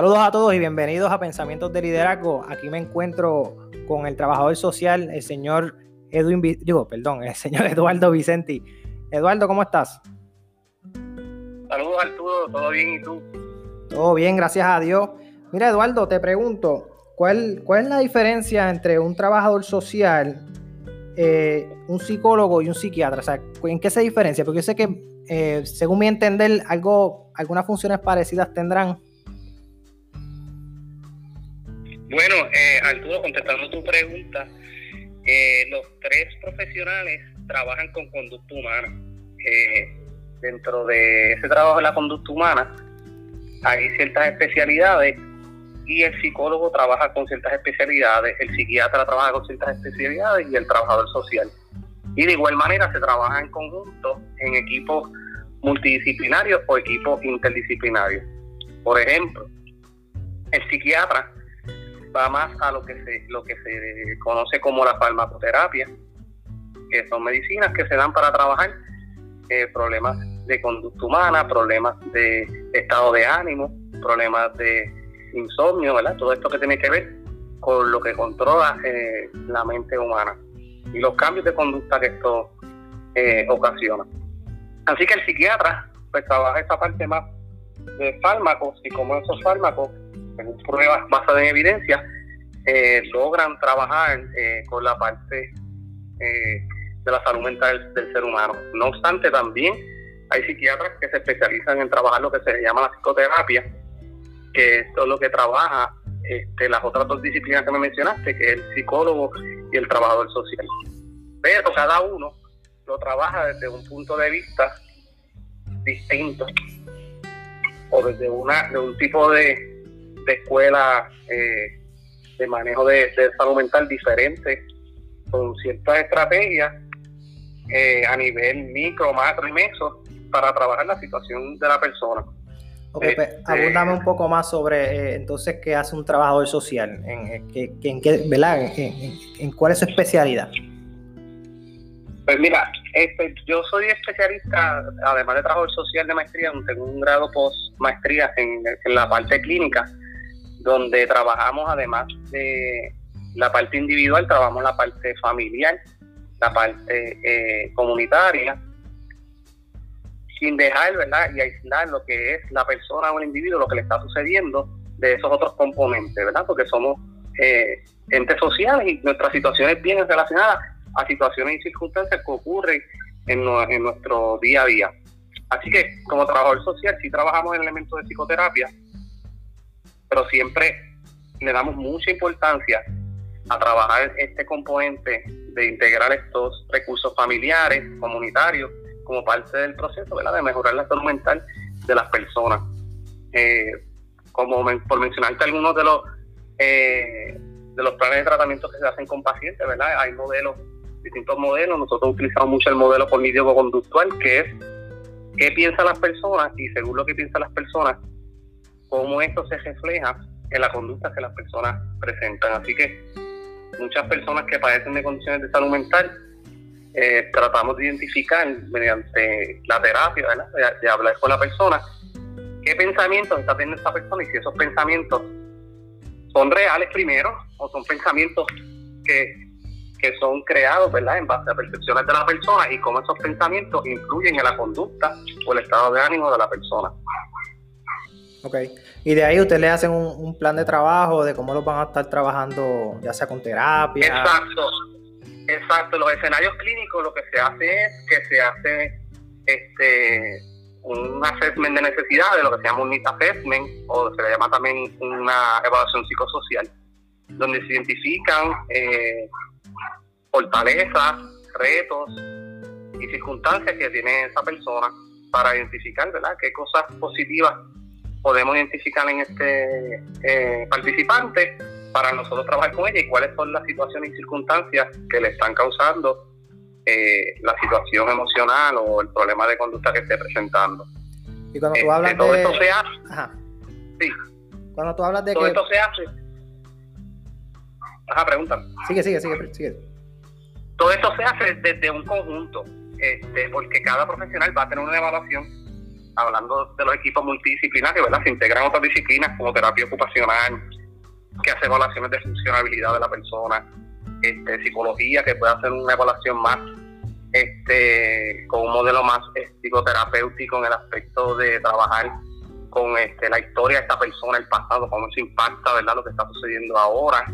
Saludos a todos y bienvenidos a Pensamientos de Liderazgo. Aquí me encuentro con el trabajador social, el señor Edwin, digo, perdón, el señor Eduardo Vicenti. Eduardo, ¿cómo estás? Saludos Arturo, ¿todo bien y tú? Todo bien, gracias a Dios. Mira, Eduardo, te pregunto, ¿cuál, cuál es la diferencia entre un trabajador social, eh, un psicólogo y un psiquiatra? O sea, ¿en qué se diferencia? Porque yo sé que, eh, según mi entender, algo, algunas funciones parecidas tendrán. Bueno, eh, Arturo, contestando tu pregunta, eh, los tres profesionales trabajan con conducta humana. Eh, dentro de ese trabajo de la conducta humana hay ciertas especialidades y el psicólogo trabaja con ciertas especialidades, el psiquiatra trabaja con ciertas especialidades y el trabajador social. Y de igual manera se trabaja en conjunto en equipos multidisciplinarios o equipos interdisciplinarios. Por ejemplo, el psiquiatra va más a lo que se lo que se conoce como la farmacoterapia, que son medicinas que se dan para trabajar eh, problemas de conducta humana, problemas de estado de ánimo, problemas de insomnio, ¿verdad? Todo esto que tiene que ver con lo que controla eh, la mente humana y los cambios de conducta que esto eh, ocasiona. Así que el psiquiatra pues trabaja esa parte más de fármacos y como esos fármacos pruebas basadas en evidencia, eh, logran trabajar eh, con la parte eh, de la salud mental del, ser humano. No obstante, también hay psiquiatras que se especializan en trabajar lo que se llama la psicoterapia, que esto es lo que trabaja este, las otras dos disciplinas que me mencionaste, que es el psicólogo y el trabajador social. Pero cada uno lo trabaja desde un punto de vista distinto o desde una, de un tipo de, de escuela eh, de manejo de, salud mental diferente con ciertas estrategias eh, a nivel micro, macro y meso para trabajar la situación de la persona. Ok, pues, este, un poco más sobre eh, entonces qué hace un trabajador social, en, en, qué, ¿verdad? En, cuál es su especialidad. Pues mira, este, yo soy especialista, además de trabajador social de maestría, tengo un grado post maestría en, en la parte clínica donde trabajamos además de la parte individual, trabajamos la parte familiar, la parte eh, comunitaria, sin dejar, ¿verdad? Y aislar lo que es la persona o el individuo, lo que le está sucediendo de esos otros componentes, ¿verdad? Porque somos eh, entes sociales y nuestras situaciones vienen relacionadas a situaciones y circunstancias que ocurren en, en nuestro día a día. Así que como trabajador social sí trabajamos en elementos de psicoterapia, pero siempre le damos mucha importancia a trabajar este componente de integrar estos recursos familiares, comunitarios, como parte del proceso ¿verdad? de mejorar la salud mental de las personas. Eh, como por mencionarte algunos de los eh, de los planes de tratamiento que se hacen con pacientes, ¿verdad? Hay modelos, distintos modelos. Nosotros utilizamos mucho el modelo cognitivo-conductual, que es qué piensan las personas y según lo que piensan las personas, cómo esto se refleja en la conducta que las personas presentan. Así que muchas personas que padecen de condiciones de salud mental, eh, tratamos de identificar mediante la terapia, De, hablar con la persona, qué pensamientos está teniendo esta persona y si esos pensamientos son reales primero o son pensamientos que, que son creados ¿verdad? en base a percepciones de la persona y cómo esos pensamientos influyen en la conducta o el estado de ánimo de la persona. Ok. Y de ahí ustedes le hacen un, plan de trabajo de cómo lo van a estar trabajando, ya sea con terapia. Exacto. Exacto. Los escenarios clínicos lo que se hace es que se hace este un assessment de necesidades, lo que se llama un need assessment, o se le llama también una evaluación psicosocial, donde se identifican eh, fortalezas, retos y circunstancias que tiene esa persona para identificar, ¿verdad?, qué cosas positivas podemos identificar en este eh, participante para nosotros trabajar con ella y cuáles son las situaciones y circunstancias que le están causando eh, la situación emocional o el problema de conducta que esté presentando. Y cuando tú hablas este, todo de... esto se hace. Ajá. Sí. Cuando tú hablas de todo esto se hace. Ajá, pregunta. Sigue, sigue, sigue, sigue. Todo esto se hace desde un conjunto, este, porque cada profesional va a tener una evaluación hablando de los equipos multidisciplinarios, ¿verdad? Se integran otras disciplinas como terapia ocupacional, que hace evaluaciones de funcionabilidad de la persona, este, psicología, que puede hacer una evaluación más este, con un modelo más psicoterapéutico en el aspecto de trabajar con este, la historia de esta persona, el pasado, cómo eso impacta ¿verdad? lo que está sucediendo ahora.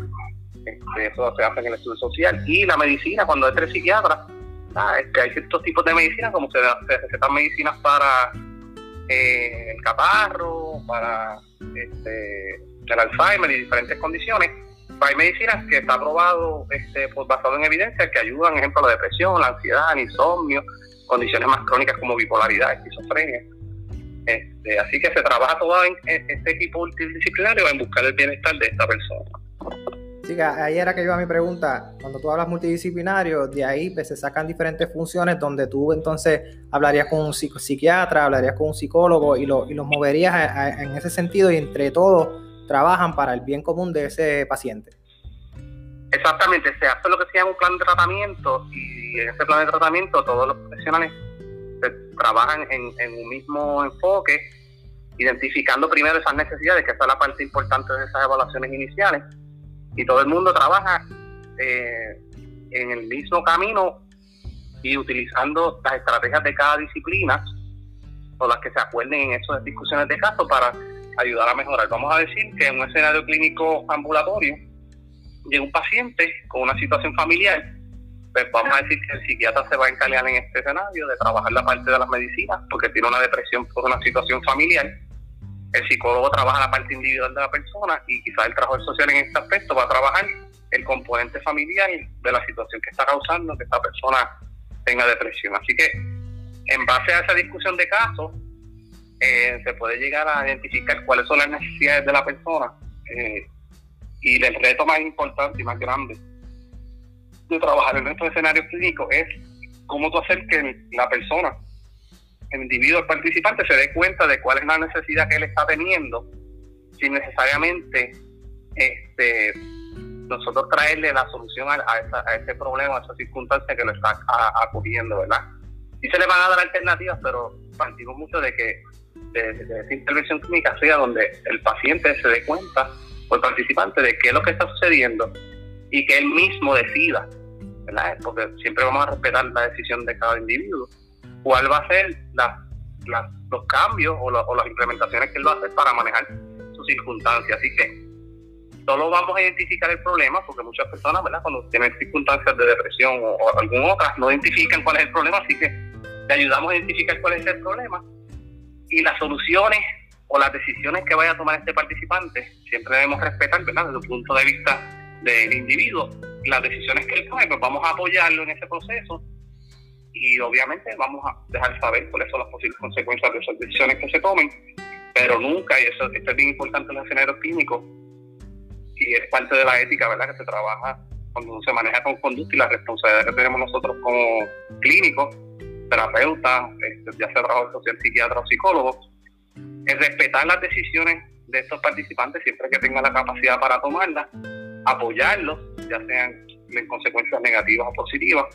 Este, eso se hace en el estudio social. Y la medicina, cuando es tres psiquiatras, este, hay ciertos tipos de medicina, como se, se recetan medicinas para eh, el catarro, para este, el Alzheimer y diferentes condiciones. Hay medicinas que está probado este, pues, basado en evidencia que ayudan, ejemplo, a la depresión, la ansiedad, el insomnio, condiciones más crónicas como bipolaridad, esquizofrenia. Este, así que se trabaja todo en, este equipo multidisciplinario en buscar el bienestar de esta persona. Sí, ahí era que iba mi pregunta. Cuando tú hablas multidisciplinario, de ahí pues, se sacan diferentes funciones donde tú entonces hablarías con un psiquiatra, hablarías con un psicólogo y, lo, y los moverías en ese sentido y entre todos trabajan para el bien común de ese paciente. Exactamente, se hace lo que se llama un plan de tratamiento y en ese plan de tratamiento todos los profesionales trabajan en, un mismo enfoque, identificando primero esas necesidades, que esa es la parte importante de esas evaluaciones iniciales, y todo el mundo trabaja eh, en el mismo camino y utilizando las estrategias de cada disciplina o las que se acuerden en esas discusiones de caso para ayudar a mejorar. Vamos a decir que en un escenario clínico ambulatorio llega un paciente con una situación familiar, pues vamos a decir que el psiquiatra se va a encargar en este escenario de trabajar la parte de las medicinas porque tiene una depresión por una situación familiar. El psicólogo trabaja la parte individual de la persona y quizás el trabajador social en este aspecto va a trabajar el componente familiar de la situación que está causando que esta persona tenga depresión. Así que en base a esa discusión de casos, eh, se puede llegar a identificar cuáles son las necesidades de la persona eh, y el reto más importante y más grande de trabajar en estos escenarios clínicos es cómo tú hacer que la persona, el individuo, el participante, se dé cuenta de cuál es la necesidad que él está teniendo sin necesariamente este nosotros traerle la solución a, a, ese problema, a esa circunstancia que lo está acudiendo, ¿verdad? Y se le van a dar alternativas, pero partimos mucho de que de, esa intervención clínica sea donde el paciente se dé cuenta o el participante de qué es lo que está sucediendo y que él mismo decida, ¿verdad? Porque siempre vamos a respetar la decisión de cada individuo. ¿Cuál va a ser la, los cambios o, las implementaciones que él va a hacer para manejar sus circunstancias? Así que solo vamos a identificar el problema, porque muchas personas, ¿verdad? Cuando tienen circunstancias de depresión o, o alguna otra, no identifican cuál es el problema, así que le ayudamos a identificar cuál es el problema y las soluciones o las decisiones que vaya a tomar este participante, siempre debemos respetar, ¿verdad? Desde el punto de vista del individuo, las decisiones que él tome, pues vamos a apoyarlo en ese proceso y obviamente vamos a dejar saber cuáles son las posibles consecuencias de esas decisiones que se tomen, pero nunca, y eso esto es bien importante en los escenarios clínicos, y es parte de la ética, ¿verdad? Que se trabaja cuando se maneja con conducta y la responsabilidad que tenemos nosotros como clínicos terapeuta, este, ya sea trabajador social, psiquiatra o psicólogo, es respetar las decisiones de estos participantes siempre que tengan la capacidad para tomarlas, apoyarlos, ya sean en consecuencias negativas o positivas,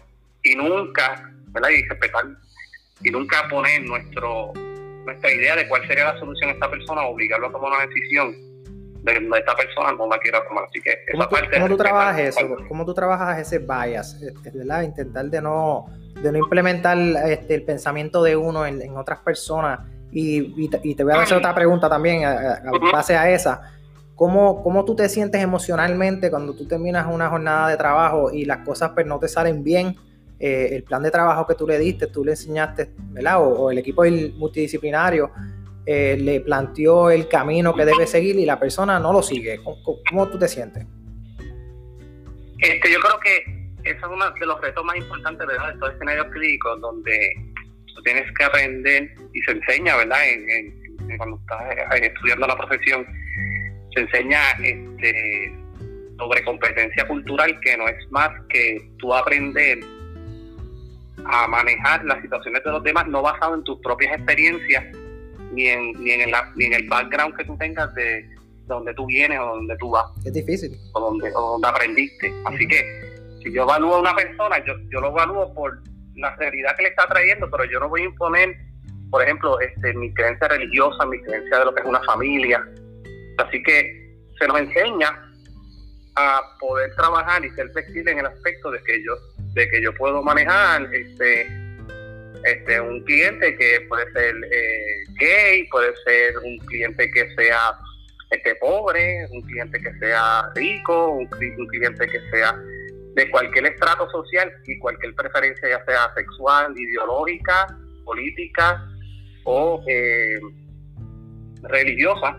y nunca, ¿verdad? Y respetar, y nunca poner nuestro nuestra idea de cuál sería la solución a esta persona, obligarlo a tomar una decisión de, de esta persona no la quiera tomar. Así que ¿Cómo tú, ¿cómo tú trabajas eso? ¿Cómo tú trabajas ese bias? ¿verdad? Intentar de no de no implementar este, el pensamiento de uno en, otras personas. Y, te voy a hacer otra pregunta también a, base a esa. ¿Cómo, ¿Cómo, tú te sientes emocionalmente cuando tú terminas una jornada de trabajo y las cosas pues, no te salen bien? Eh, el plan de trabajo que tú le diste, tú le enseñaste, ¿verdad? O, el equipo multidisciplinario eh, le planteó el camino que debe seguir y la persona no lo sigue. ¿Cómo, cómo tú te sientes? Este, yo creo que ese es uno de los retos más importantes de estos escenarios clínicos donde tú tienes que aprender y se enseña, ¿verdad? En, cuando estás eh, estudiando la profesión, se enseña este, sobre competencia cultural que no es más que tú aprender a manejar las situaciones de los demás no basado en tus propias experiencias ni en, ni en, el, ni en el background que tú tengas de donde tú vienes o donde tú vas. Es difícil. O donde, o donde aprendiste. Así que si yo evalúo a una persona, yo, yo lo evalúo por la realidad que le está trayendo, pero yo no voy a imponer por ejemplo, este, mi creencia religiosa, mi creencia de lo que es una familia. Así que se nos enseña a poder trabajar y ser flexible en el aspecto de que yo, de que yo puedo manejar este, este, un cliente que puede ser eh, gay, puede ser un cliente que sea este, pobre, un cliente que sea rico, un, cliente que sea de cualquier estrato social y cualquier preferencia, ya sea sexual, ideológica, política o eh, religiosa,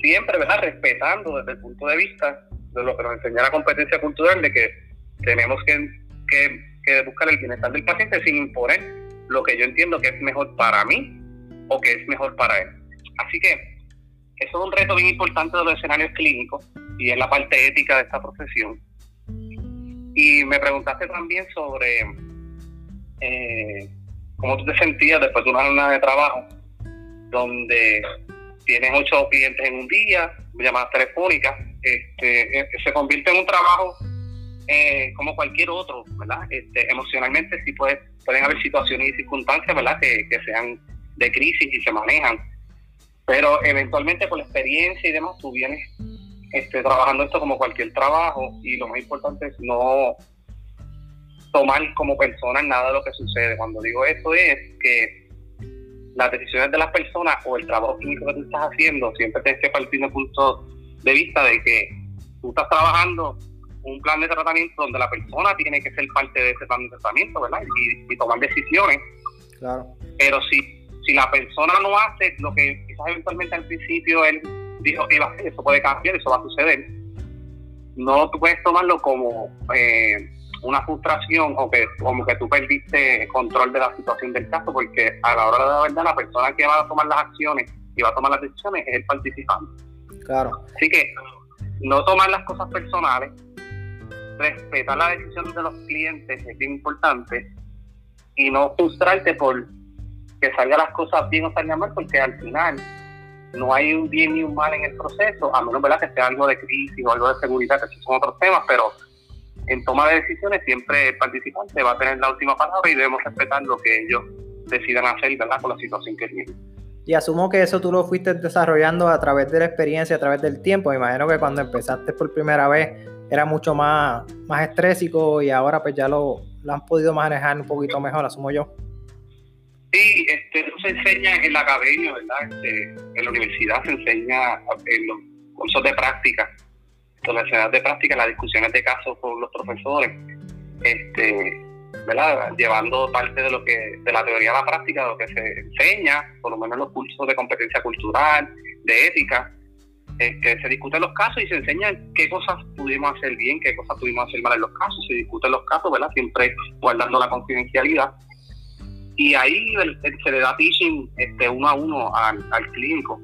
siempre ¿verdad? respetando desde el punto de vista de lo que nos enseña la competencia cultural, de que tenemos que, que buscar el bienestar del paciente sin imponer lo que yo entiendo que es mejor para mí o que es mejor para él. Así que eso es un reto bien importante de los escenarios clínicos y es la parte ética de esta profesión. Y me preguntaste también sobre eh, cómo tú te sentías después de una jornada de trabajo donde tienes ocho clientes en un día, llamadas telefónicas, este, eh, se convierte en un trabajo eh, como cualquier otro, ¿verdad? Este, emocionalmente sí puede, pueden haber situaciones y circunstancias, ¿verdad? Que, que sean de crisis y se manejan pero eventualmente por la experiencia y demás, tú vienes este, trabajando esto como cualquier trabajo y lo más importante es no tomar como persona nada de lo que sucede. Cuando digo esto es que las decisiones de las personas o el trabajo clínico que tú estás haciendo siempre tienes que partir de un punto de vista de que tú estás trabajando un plan de tratamiento donde la persona tiene que ser parte de ese plan de tratamiento, ¿verdad? Y, y tomar decisiones. Claro. Pero si si la persona no hace lo que quizás eventualmente al principio él dijo que iba a hacer, eso puede cambiar, eso va a suceder, no tú puedes tomarlo como eh, una frustración o que como que tú perdiste control de la situación del caso, porque a la hora de la verdad la persona que va a tomar las acciones y va a tomar las decisiones es el participante. Claro. Así que no tomar las cosas personales, respetar la decisión de los clientes es bien importante y no frustrarte por que salgan las cosas bien o salgan mal, porque al final no hay un bien ni un mal en el proceso, a menos ¿verdad? que sea algo de crisis o algo de seguridad, que esos son otros temas, pero en toma de decisiones siempre el participante va a tener la última palabra y debemos respetar lo que ellos decidan hacer ¿verdad? con la situación que tienen. Y asumo que eso tú lo fuiste desarrollando a través de la experiencia, a través del tiempo. Me imagino que cuando empezaste por primera vez era mucho más, más estrésico y ahora pues ya lo, lo han podido manejar un poquito mejor, asumo yo. Sí, este, eso se enseña en la academia, ¿verdad? Este, en la universidad se enseña en los cursos de práctica, en las escenas de práctica, las discusiones de casos con los profesores, este, ¿verdad? Llevando parte de lo que, de la teoría a la práctica, de lo que se enseña, por lo menos en los cursos de competencia cultural, de ética, este, se discuten los casos y se enseña qué cosas pudimos hacer bien, qué cosas pudimos hacer mal en los casos, se discuten los casos, ¿verdad? Siempre guardando la confidencialidad y ahí se le da teaching este, uno a uno al, al clínico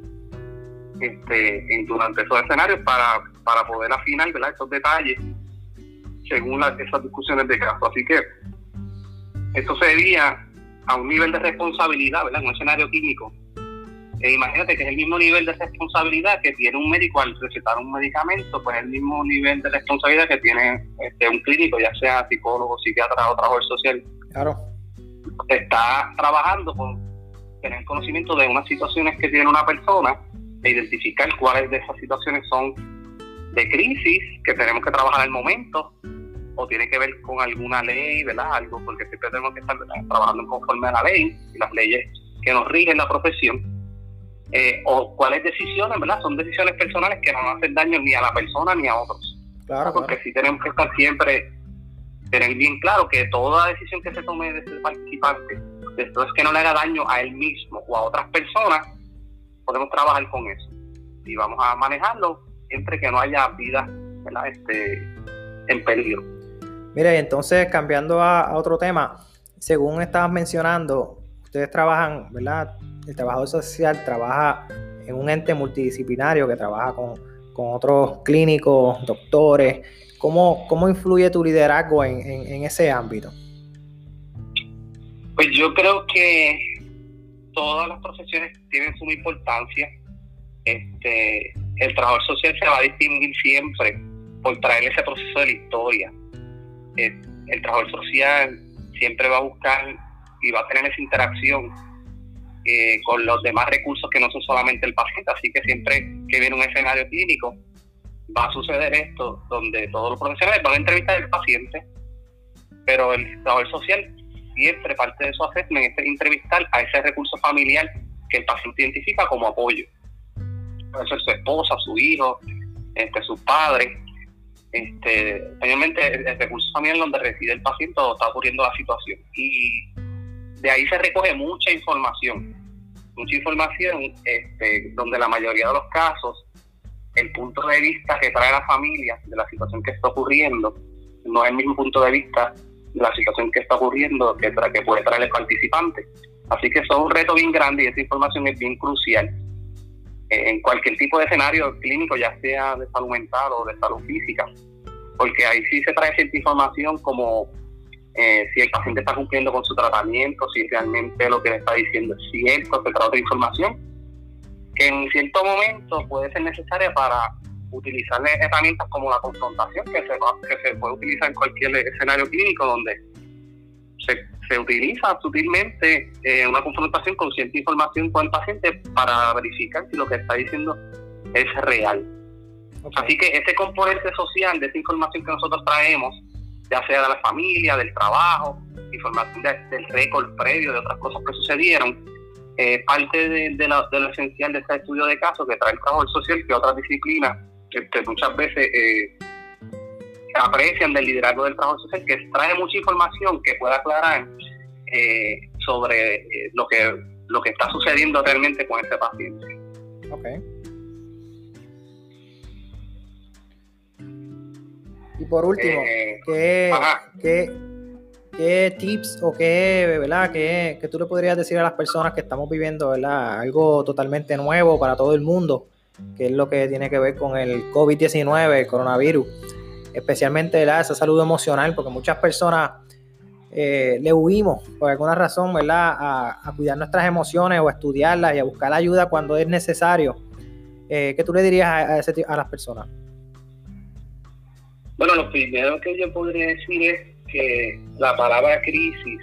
este, durante esos escenarios para, para poder afinar ¿verdad? esos detalles según esas discusiones de caso. Así que esto sería a un nivel de responsabilidad, ¿verdad? En un escenario clínico. E imagínate que es el mismo nivel de responsabilidad que tiene un médico al recetar un medicamento, pues es el mismo nivel de responsabilidad que tiene este, un clínico, ya sea psicólogo, psiquiatra o trabajador social. Claro está trabajando con tener conocimiento de unas situaciones que tiene una persona e identificar cuáles de esas situaciones son de crisis que tenemos que trabajar al momento o tiene que ver con alguna ley, ¿verdad? Algo, porque siempre tenemos que estar trabajando conforme a la ley y las leyes que nos rigen la profesión. Eh, o cuáles decisiones, ¿verdad? Son decisiones personales que no hacen daño ni a la persona ni a otros. Claro, porque si tenemos que estar siempre tener bien claro que toda decisión que se tome de ese participante, después que no le haga daño a él mismo o a otras personas, podemos trabajar con eso. Y vamos a manejarlo siempre que no haya vida Este, en peligro. Mire, entonces cambiando a, otro tema, según estabas mencionando, ustedes trabajan, ¿verdad? El trabajador social trabaja en un ente multidisciplinario que trabaja con, con otros clínicos, doctores, ¿Cómo, cómo influye tu liderazgo en, ese ámbito? Pues yo creo que todas las profesiones tienen su importancia. Este, el trabajador social se va a distinguir siempre por traer ese proceso de la historia. El, el trabajador social siempre va a buscar y va a tener esa interacción eh, con los demás recursos que no son solamente el paciente. Así que siempre que viene un escenario clínico, va a suceder esto, donde todos los profesionales van a entrevistar al paciente, pero el trabajador social siempre parte de su assessment es entrevistar a ese recurso familiar que el paciente identifica como apoyo. Puede ser su esposa, su hijo, este, sus padres. Este, obviamente el, recurso familiar donde reside el paciente o está ocurriendo la situación. Y de ahí se recoge mucha información, mucha información este, donde la mayoría de los casos el punto de vista que trae la familia de la situación que está ocurriendo no es el mismo punto de vista de la situación que está ocurriendo que, que puede traer el participante. Así que es un reto bien grande y esta información es bien crucial eh, en cualquier tipo de escenario clínico, ya sea de salud mental o de salud física, porque ahí sí se trae cierta información como eh, si el paciente está cumpliendo con su tratamiento, si realmente lo que le está diciendo es cierto, se trae otra información que en cierto momento puede ser necesaria para utilizar herramientas como la confrontación, que se, que se puede utilizar en cualquier escenario clínico donde se, se utiliza sutilmente eh, una confrontación con cierta información con el paciente para verificar si lo que está diciendo es real. Así que ese componente social de esa información que nosotros traemos, ya sea de la familia, del trabajo, información del récord previo de otras cosas que sucedieron, eh, parte de, lo esencial de este estudio de caso que trae el trabajo social, que otras disciplinas que, muchas veces eh, aprecian del liderazgo del trabajo social, que trae mucha información que pueda aclarar eh, sobre eh, lo que lo que está sucediendo realmente con este paciente. Ok. Y por último, ¿qué, ¿qué, ¿qué tips o qué, ¿verdad? ¿Qué, ¿Qué, tú le podrías decir a las personas que estamos viviendo ¿verdad? algo totalmente nuevo para todo el mundo, que es lo que tiene que ver con el COVID-19, el coronavirus, especialmente ¿verdad? esa salud emocional, porque muchas personas eh, le huimos por alguna razón ¿verdad? A, cuidar nuestras emociones o a estudiarlas y a buscar ayuda cuando es necesario. Eh, ¿Qué tú le dirías a, ese, a las personas? Bueno, lo primero que yo podría decir es que la palabra crisis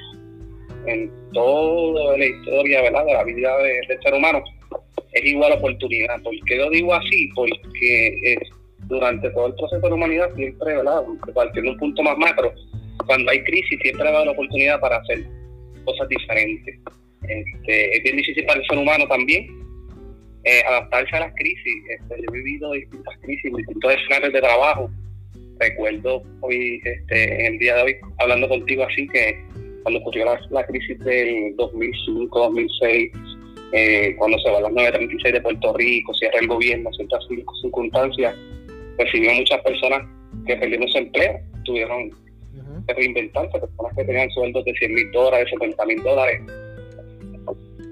en toda la historia ¿verdad? de la vida del ser humano es igual a oportunidad. ¿Por qué lo digo así? Porque durante todo el proceso de la humanidad siempre, ¿verdad? partiendo un punto más macro, cuando hay crisis siempre va la oportunidad para hacer cosas diferentes. Este, es bien difícil para el ser humano también eh, adaptarse a las crisis. Este, yo he vivido distintas crisis, distintos escenarios de trabajo recuerdo hoy, este, en el día de hoy, hablando contigo así, que cuando ocurrió la, crisis del 2005, 2006, eh, cuando se va a las 936 de Puerto Rico, cierra el gobierno, ciertas circunstancias, recibió muchas personas que perdieron su empleo, tuvieron que reinventarse, personas que tenían sueldos de 100 mil dólares, 70 mil dólares,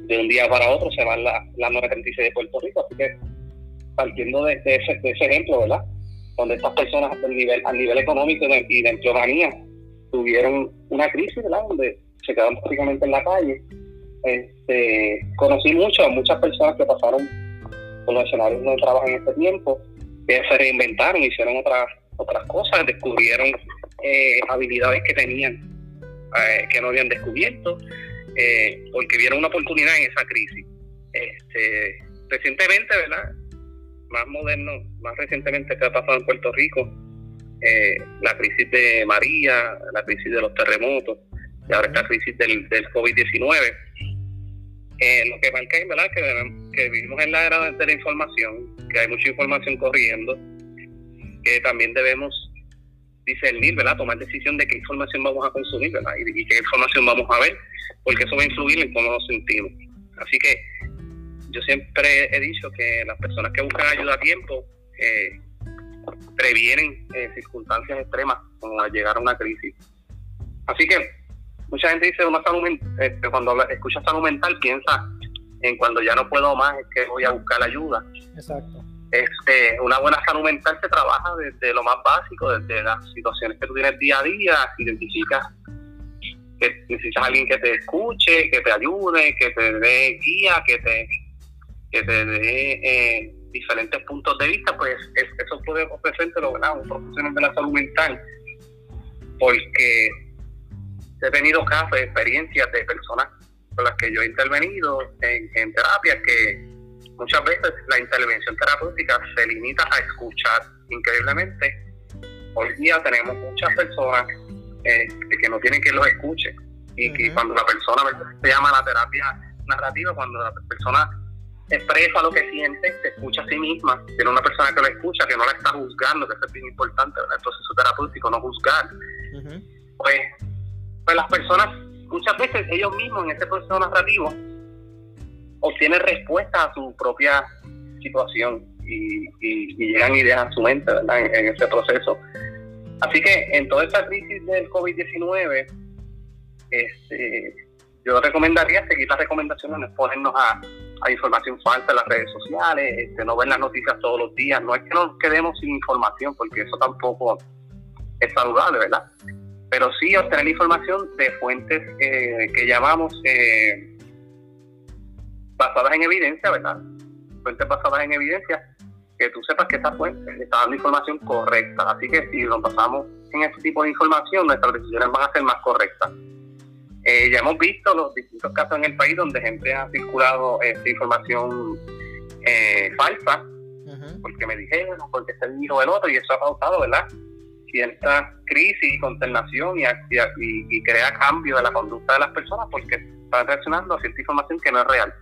de un día para otro se van las la 936 de Puerto Rico, así que partiendo de, ese, de ese ejemplo, ¿verdad? Donde estas personas a nivel, a nivel económico y de empleomanía tuvieron una crisis, ¿verdad? Donde se quedaron prácticamente en la calle. Este, conocí mucho muchas personas que pasaron por los escenarios de trabajo en este tiempo, que se reinventaron, hicieron otras otras cosas, descubrieron eh, habilidades que tenían eh, que no habían descubierto, eh, porque vieron una oportunidad en esa crisis. Este, recientemente, ¿verdad? Más moderno, más recientemente que ha pasado en Puerto Rico, eh, la crisis de María, la crisis de los terremotos y ahora esta crisis del, del COVID-19. Eh, lo que marca es ¿verdad? Que, que vivimos en la era de la información, que hay mucha información corriendo, que también debemos discernir, ¿verdad? tomar decisión de qué información vamos a consumir ¿verdad? Y, y qué información vamos a ver, porque eso va a influir en cómo nos sentimos. Así que yo siempre he dicho que las personas que buscan ayuda a tiempo eh, previenen eh, circunstancias extremas como al llegar a una crisis. Así que mucha gente dice una salud este, cuando escucha salud mental piensa en cuando ya no puedo más es que voy a buscar ayuda. Exacto. Este, una buena salud mental se trabaja desde lo más básico, desde las situaciones que tú tienes día a día, identificas que necesitas a alguien que te escuche, que te ayude, que te dé guía, que te que te dé eh, diferentes puntos de vista, pues eso puede ofrecerte lo un profesional de la salud mental, porque he tenido casos, experiencias de personas con las que yo he intervenido en, en terapia que muchas veces la intervención terapéutica se limita a escuchar. Increíblemente, hoy día tenemos muchas personas eh, que no tienen que los escuchen y que cuando la persona se llama la terapia narrativa, cuando la persona expresa lo que siente, se escucha a sí misma, tiene una persona que lo escucha, que no la está juzgando, que eso es bien importante, ¿verdad? el proceso terapéutico, no juzgar. pues, pues las personas, muchas veces ellos mismos en ese proceso narrativo obtienen respuestas a su propia situación y, llegan ideas a su mente ¿verdad? En, ese proceso. Así que en toda esta crisis del COVID-19, este, yo recomendaría seguir las recomendaciones, no exponernos a, información falsa en las redes sociales, este, no ver las noticias todos los días. No es que nos quedemos sin información, porque eso tampoco es saludable, ¿verdad? Pero sí obtener información de fuentes eh, que llamamos eh, basadas en evidencia, ¿verdad? Fuentes basadas en evidencia, que tú sepas que esa fuente está dando información correcta. Así que si nos basamos en ese tipo de información, nuestras decisiones van a ser más correctas. Eh, ya hemos visto los distintos casos en el país donde gente ha circulado esta información eh, falsa, porque me dijeron, porque este hijo del otro, y eso ha causado, ¿verdad? Cierta crisis y consternación y, y, y, crea cambio de la conducta de las personas porque están reaccionando a cierta información que no es real.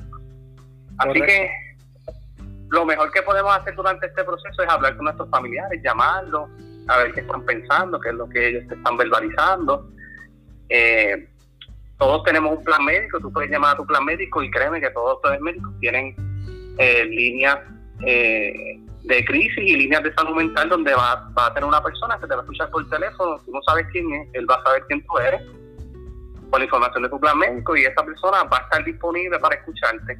Así que lo mejor que podemos hacer durante este proceso es hablar con nuestros familiares, llamarlos, a ver qué están pensando, qué es lo que ellos están verbalizando. Eh, todos tenemos un plan médico, tú puedes llamar a tu plan médico y créeme que todos los médicos tienen eh, líneas eh, de crisis y líneas de salud mental donde va, va, a tener una persona que te va a escuchar por teléfono, tú no sabes quién es, él va a saber quién tú eres, con la información de tu plan médico y esa persona va a estar disponible para escucharte.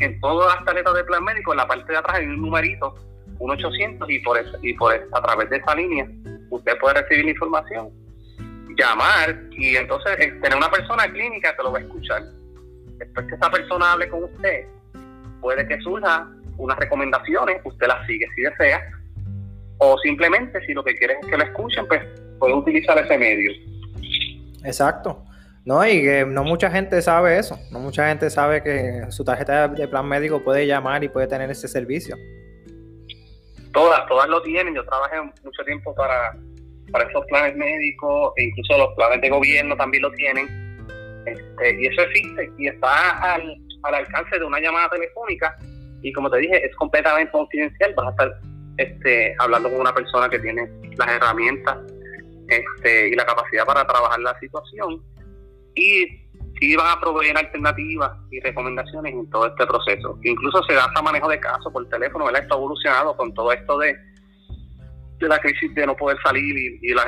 En todas las tarjetas de plan médico, en la parte de atrás hay un numerito, un 800, y por, eso, y por a través de esa línea usted puede recibir la información, llamar y entonces eh, tener una persona clínica que lo va a escuchar. Después que esa persona hable con usted, puede que surja unas recomendaciones, usted las sigue si desea, o simplemente si lo que quiere es que lo escuchen, pues puede utilizar ese medio. Exacto. No, y que no mucha gente sabe eso. No mucha gente sabe que su tarjeta de plan médico puede llamar y puede tener ese servicio. Todas, todas lo tienen. Yo trabajé mucho tiempo para, para esos planes médicos, e incluso los planes de gobierno también lo tienen. Este, y eso existe y está al, al alcance de una llamada telefónica. Y como te dije, es completamente confidencial. Vas a estar este, hablando con una persona que tiene las herramientas este, y la capacidad para trabajar la situación y sí van a proveer alternativas y recomendaciones en todo este proceso. Incluso se da hasta manejo de casos por teléfono, ¿verdad? Está evolucionado con todo esto de, de la crisis de no poder salir y, el,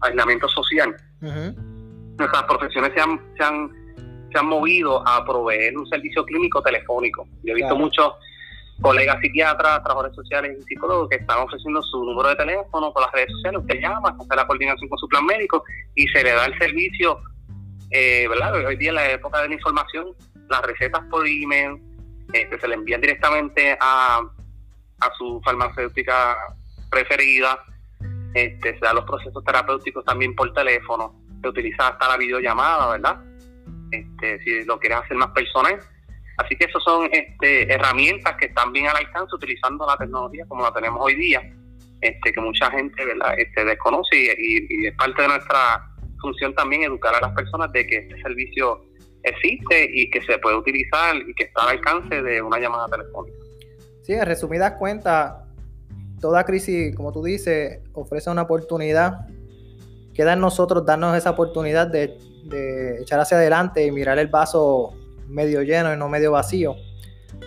aislamiento social. Nuestras profesiones se han, se, han, se han movido a proveer un servicio clínico telefónico. Yo he visto muchos colegas psiquiatras, trabajadores sociales y psicólogos que están ofreciendo su número de teléfono por las redes sociales. Usted llama, hace la coordinación con su plan médico y se le da el servicio eh, ¿verdad? Hoy día en la época de la información, las recetas por email este, se le envían directamente a, a su farmacéutica preferida, este, se dan los procesos terapéuticos también por teléfono, se utiliza hasta la videollamada, ¿verdad? Este, si lo quieres hacer más personal. Así que esas son este, herramientas que están bien al alcance utilizando la tecnología como la tenemos hoy día, este, que mucha gente ¿verdad? Este, desconoce y es parte de nuestra función también educar a las personas de que este servicio existe y que se puede utilizar y que está al alcance de una llamada telefónica. Sí, en resumidas cuentas, toda crisis, como tú dices, ofrece una oportunidad. Queda en nosotros darnos esa oportunidad de, echar hacia adelante y mirar el vaso medio lleno y no medio vacío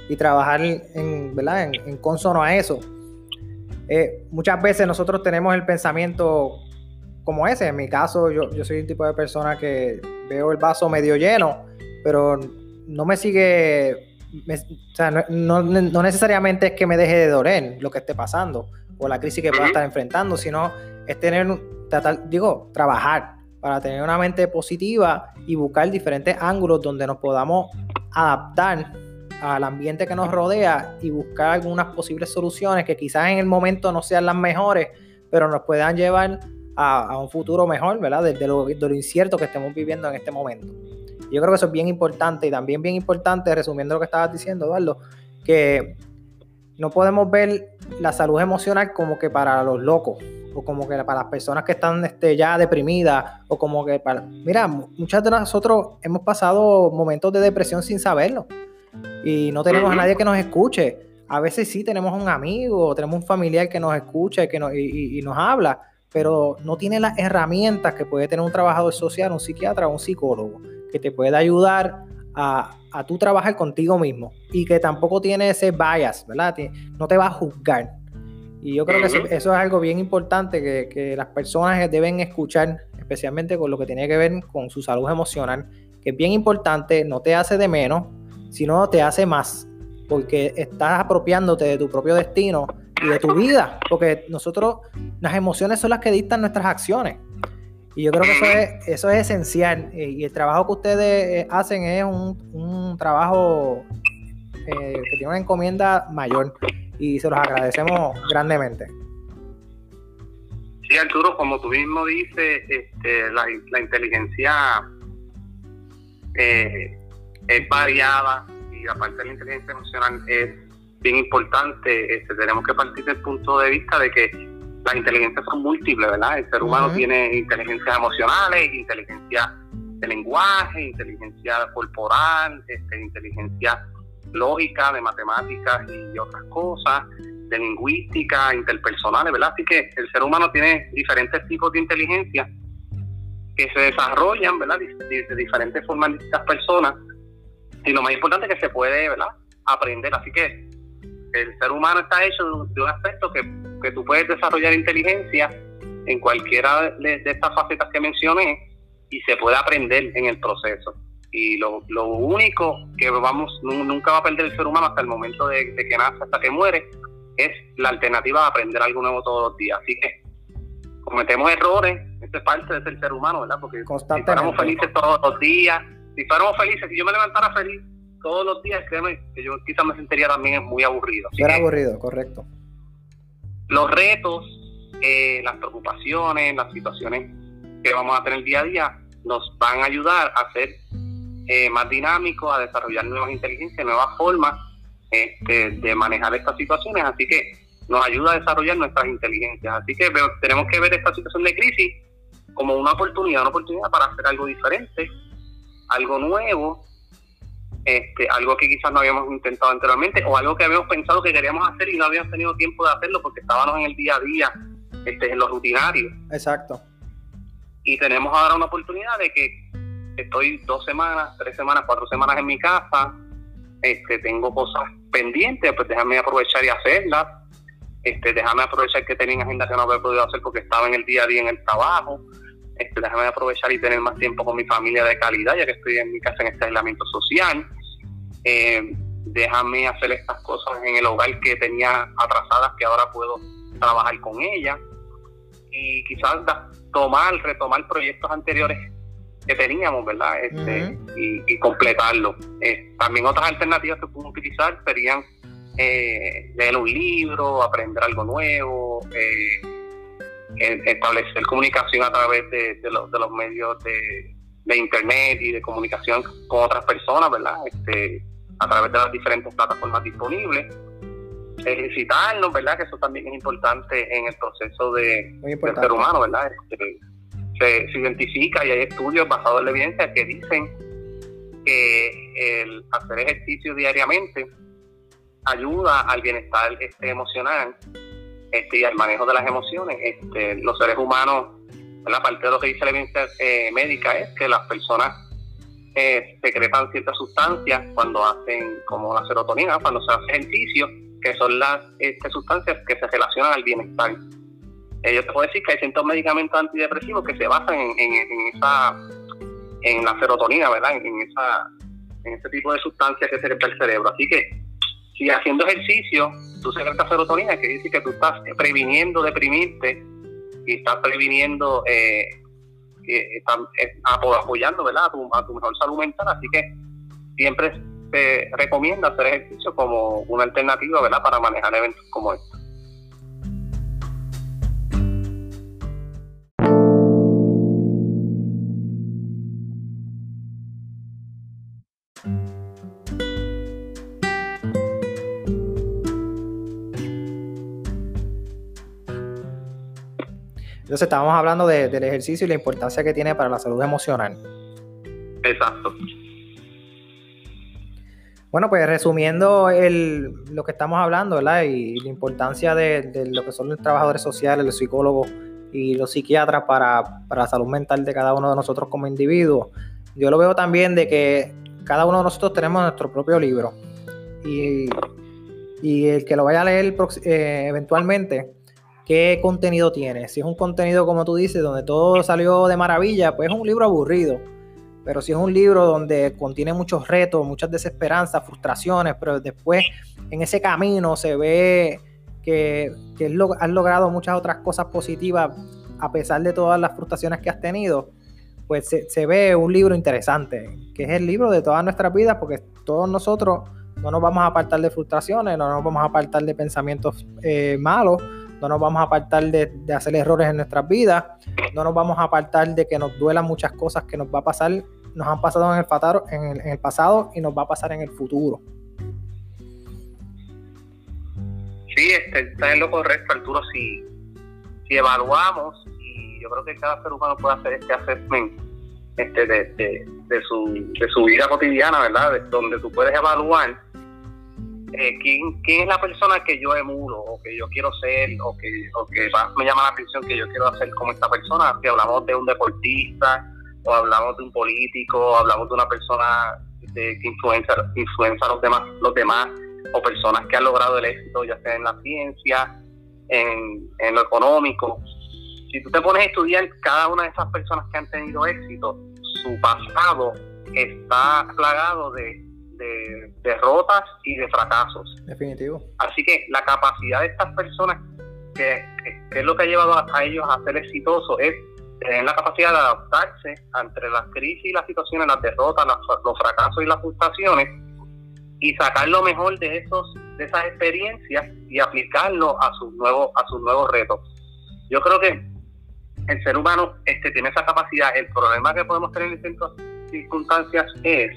y trabajar en, ¿verdad? en, consono a eso. Eh, muchas veces nosotros tenemos el pensamiento como ese. En mi caso, yo, yo soy un tipo de persona que veo el vaso medio lleno, pero no me sigue, o sea, no, no, necesariamente es que me deje de doler lo que esté pasando o la crisis que pueda estar enfrentando, sino es tener, tratar, digo, trabajar para tener una mente positiva y buscar diferentes ángulos donde nos podamos adaptar al ambiente que nos rodea y buscar algunas posibles soluciones que quizás en el momento no sean las mejores, pero nos puedan llevar a, un futuro mejor, ¿verdad? De, lo, incierto que estemos viviendo en este momento. Yo creo que eso es bien importante y también bien importante, resumiendo lo que estabas diciendo, Eduardo, que no podemos ver la salud emocional como que para los locos o como que para las personas que están este, ya deprimidas o como que para... Mira, muchas de nosotros hemos pasado momentos de depresión sin saberlo y no tenemos a nadie que nos escuche. A veces sí tenemos un amigo o tenemos un familiar que nos escucha y, que nos, y, nos habla, pero no tiene las herramientas que puede tener un trabajador social, un psiquiatra o un psicólogo, que te pueda ayudar a, a tú trabajar contigo mismo y que tampoco tiene ese bias, ¿verdad? No te va a juzgar. Y yo creo que eso, es algo bien importante que, que, las personas deben escuchar, especialmente con lo que tiene que ver con su salud emocional, que es bien importante, no te hace de menos, sino te hace más, porque estás apropiándote de tu propio destino y de tu vida, porque nosotros, las emociones son las que dictan nuestras acciones. Y yo creo que eso es, eso es esencial. Y el trabajo que ustedes eh, hacen es un, trabajo eh, que tiene una encomienda mayor. Y se los agradecemos grandemente. Sí, Arturo, como tú mismo dices, este, la, inteligencia eh, es variada y aparte de la inteligencia emocional es bien importante. Este, tenemos que partir del punto de vista de que las inteligencias son múltiples, ¿verdad? El ser humano tiene inteligencias emocionales, inteligencia de lenguaje, inteligencia corporal, este, inteligencia lógica, de matemáticas y otras cosas, de lingüística, interpersonales, ¿verdad? Así que el ser humano tiene diferentes tipos de inteligencia que se desarrollan, ¿verdad? De, diferentes formas en distintas personas. Y lo más importante es que se puede, ¿verdad? Aprender. Así que el ser humano está hecho de un aspecto que que tú puedes desarrollar inteligencia en cualquiera de, estas facetas que mencioné y se puede aprender en el proceso. Y lo, único que vamos nunca va a perder el ser humano hasta el momento de, que nace, hasta que muere, es la alternativa de aprender algo nuevo todos los días. Así que cometemos errores, esto es parte de ser ser humano, ¿verdad? Porque si fuéramos felices todos los días, si fuéramos felices, si yo me levantara feliz todos los días, créeme que yo quizás me sentiría también muy aburrido. Era aburrido, correcto los retos, eh, las preocupaciones, las situaciones que vamos a tener día a día nos van a ayudar a ser eh, más dinámicos, a desarrollar nuevas inteligencias, nuevas formas este, de manejar estas situaciones. Así que nos ayuda a desarrollar nuestras inteligencias. Así que tenemos que ver esta situación de crisis como una oportunidad, una oportunidad para hacer algo diferente, algo nuevo, este, algo que quizás no habíamos intentado anteriormente o algo que habíamos pensado que queríamos hacer y no habíamos tenido tiempo de hacerlo porque estábamos en el día a día, este, en lo rutinario. Exacto. Y tenemos ahora una oportunidad de que estoy dos semanas, tres semanas, cuatro semanas en mi casa, este, tengo cosas pendientes, pues déjame aprovechar y hacerlas. Este, déjame aprovechar que tenía agenda que no había podido hacer porque estaba en el día a día en el trabajo. Este, déjame aprovechar y tener más tiempo con mi familia de calidad, ya que estoy en mi casa en este aislamiento social eh, déjame hacer estas cosas en el hogar que tenía atrasadas que ahora puedo trabajar con ella y quizás tomar, retomar proyectos anteriores que teníamos, ¿verdad? Este, y, completarlo. Eh, también otras alternativas que puedo utilizar serían eh, leer un libro, aprender algo nuevo, eh, establecer comunicación a través de, los, de los medios de, de, internet y de comunicación con otras personas, ¿verdad? Este, a través de las diferentes plataformas disponibles. Ejercitarnos, ¿verdad? Que eso también es importante en el proceso de, del ser humano, ¿verdad? Este, se, identifica y hay estudios basados en la evidencia que dicen que el hacer ejercicio diariamente ayuda al bienestar este, emocional este, y al manejo de las emociones. Este, los seres humanos, la parte de lo que dice la evidencia eh, médica es que las personas eh, secretan ciertas sustancias cuando hacen, como la serotonina, cuando se hace ejercicio, que son las este, sustancias que se relacionan al bienestar. Eh, yo te puedo decir que hay ciertos medicamentos antidepresivos que se basan en, en, esa en la serotonina, ¿verdad? En, esa en ese tipo de sustancias que secreta el cerebro. Así que si haciendo ejercicio tú secretas serotonina, que dice que tú estás previniendo deprimirte y estás previniendo eh, están apoyando ¿verdad? A, tu, a tu mejor salud mental, así que siempre se recomienda hacer ejercicio como una alternativa ¿verdad? para manejar eventos como estos. Entonces estábamos hablando del ejercicio y la importancia que tiene para la salud emocional. Exacto. Bueno, pues resumiendo el, lo que estamos hablando, ¿verdad? Y, la importancia de, lo que son los trabajadores sociales, los psicólogos y los psiquiatras para, para, la salud mental de cada uno de nosotros como individuos. Yo lo veo también de que cada uno de nosotros tenemos nuestro propio libro. Y, y el que lo vaya a leer eh, eventualmente, ¿qué contenido tiene? Si es un contenido, como tú dices, donde todo salió de maravilla, pues es un libro aburrido pero si es un libro donde contiene muchos retos, muchas desesperanzas, frustraciones, pero después en ese camino se ve que, que has logrado muchas otras cosas positivas a pesar de todas las frustraciones que has tenido, pues se, ve un libro interesante, que es el libro de todas nuestras vidas, porque todos nosotros no nos vamos a apartar de frustraciones, no nos vamos a apartar de pensamientos eh, malos, no nos vamos a apartar de, de, hacer errores en nuestras vidas, no nos vamos a apartar de que nos duelan muchas cosas que nos va a pasar nos han pasado en el, en el, pasado y nos va a pasar en el futuro. Sí, este, está en lo correcto, Arturo. Si, si evaluamos, y yo creo que cada ser humano puede hacer este assessment este, de, de, su, de su vida cotidiana, ¿verdad? donde tú puedes evaluar eh, ¿quién, quién es la persona que yo emulo o que yo quiero ser o que, o que más me llama la atención que yo quiero hacer como esta persona. Si hablamos de un deportista, o hablamos de un político, o hablamos de una persona que influencia, influencia a los demás, los demás, o personas que han logrado el éxito, ya sea en la ciencia, en, en lo económico. Si tú te pones a estudiar cada una de esas personas que han tenido éxito, su pasado está plagado de, de derrotas y de fracasos. Definitivo. Así que la capacidad de estas personas, que, que es lo que ha llevado a ellos a ser exitosos, es tener la capacidad de adaptarse entre las crisis y las situaciones, las derrotas, los fracasos y las frustraciones y sacar lo mejor de esos de esas experiencias y aplicarlo a sus nuevos a sus nuevos retos. Yo creo que el ser humano este tiene esa capacidad. El problema que podemos tener en ciertas circunstancias es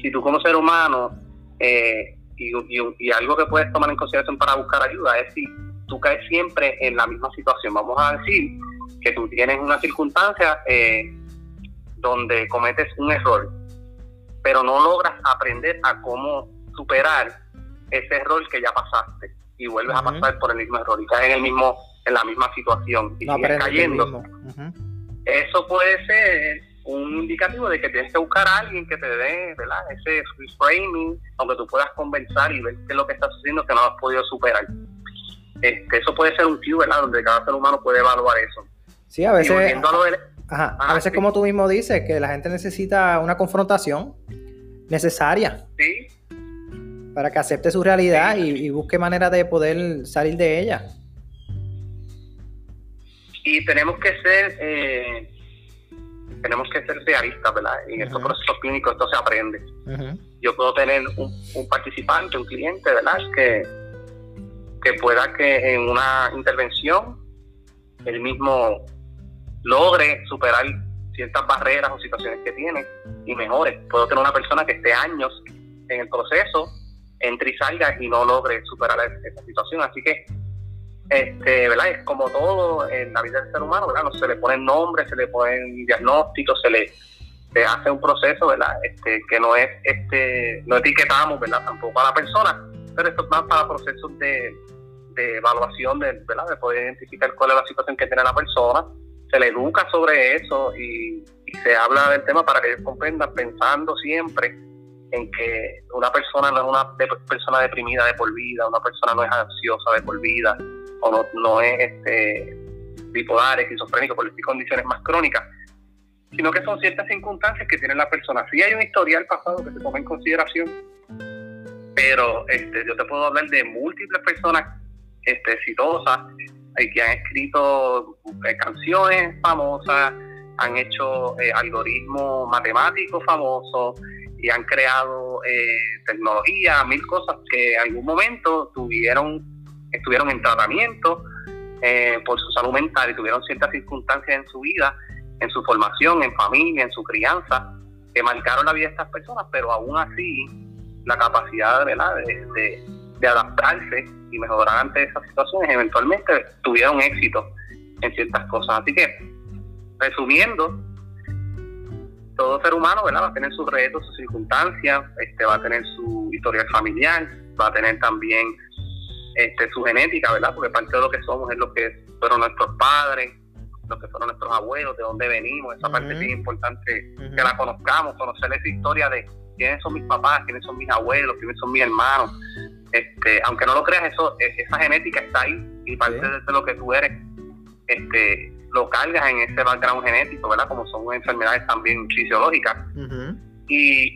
si tú como ser humano eh, y, y algo que puedes tomar en consideración para buscar ayuda es si tú caes siempre en la misma situación. Vamos a decir que tú tienes una circunstancia eh, donde cometes un error, pero no logras aprender a cómo superar ese error que ya pasaste y vuelves a pasar por el mismo error y caes en el mismo en la misma situación y sigues cayendo. Eso puede ser un indicativo de que tienes que buscar a alguien que te dé ¿verdad? ese reframing, donde tú puedas conversar y ver qué es lo que estás haciendo que no has podido superar. Este, eso puede ser un cue, ¿verdad? Donde cada ser humano puede evaluar eso. Sí, a veces. a, ah, veces, como tú mismo dices, que la gente necesita una confrontación necesaria. Sí. Para que acepte su realidad y, busque manera de poder salir de ella. Y tenemos que ser. Eh, tenemos que ser realistas, ¿verdad? En estos procesos clínicos esto se aprende. Yo puedo tener un, un, participante, un cliente, ¿verdad? Que, que pueda que en una intervención él mismo logre superar ciertas barreras o situaciones que tiene y mejore. Puedo tener una persona que esté años en el proceso, entre y salga y no logre superar esa situación. Así que, este, ¿verdad? Es como todo en la vida del ser humano, ¿verdad? No se le ponen nombres, se le ponen diagnósticos, se le hace un proceso, ¿verdad? Este, que no es, este, no etiquetamos, ¿verdad? Tampoco a la persona, pero esto es más para procesos de, de evaluación, de, ¿verdad? De poder identificar cuál es la situación que tiene la persona se le educa sobre eso y, se habla del tema para que ellos comprendan, pensando siempre en que una persona no es una persona deprimida de por vida, una persona no es ansiosa de por vida, o no, no es este, bipolar, esquizofrénico, por decir condiciones más crónicas, sino que son ciertas circunstancias que tiene la persona. Sí hay un historial pasado que se toma en consideración, pero este, yo te puedo hablar de múltiples personas este, exitosas que han escrito eh, canciones famosas, han hecho eh, algoritmos matemáticos famosos y han creado eh, tecnología, mil cosas que en algún momento tuvieron, estuvieron en tratamiento por su salud mental y tuvieron ciertas circunstancias en su vida, en su formación, en familia, en su crianza, que marcaron la vida de estas personas, pero aún así la capacidad de, adaptarse y mejorar ante esas situaciones, eventualmente tuvieron éxito en ciertas cosas. Así que, resumiendo, todo ser humano va a tener sus retos, sus circunstancias, este, va a tener su historia familiar, va a tener también este, su genética, ¿verdad? Porque parte de lo que somos es lo que fueron nuestros padres, lo que fueron nuestros abuelos, de dónde venimos, esa parte es bien importante que la conozcamos, conocer esa historia de quiénes son mis papás, quiénes son mis abuelos, quiénes son mis hermanos. Este, aunque no lo creas, eso, e, esa genética está ahí y parte de lo que tú eres, este, lo cargas en ese background genético, ¿verdad? Como son enfermedades también fisiológicas. y,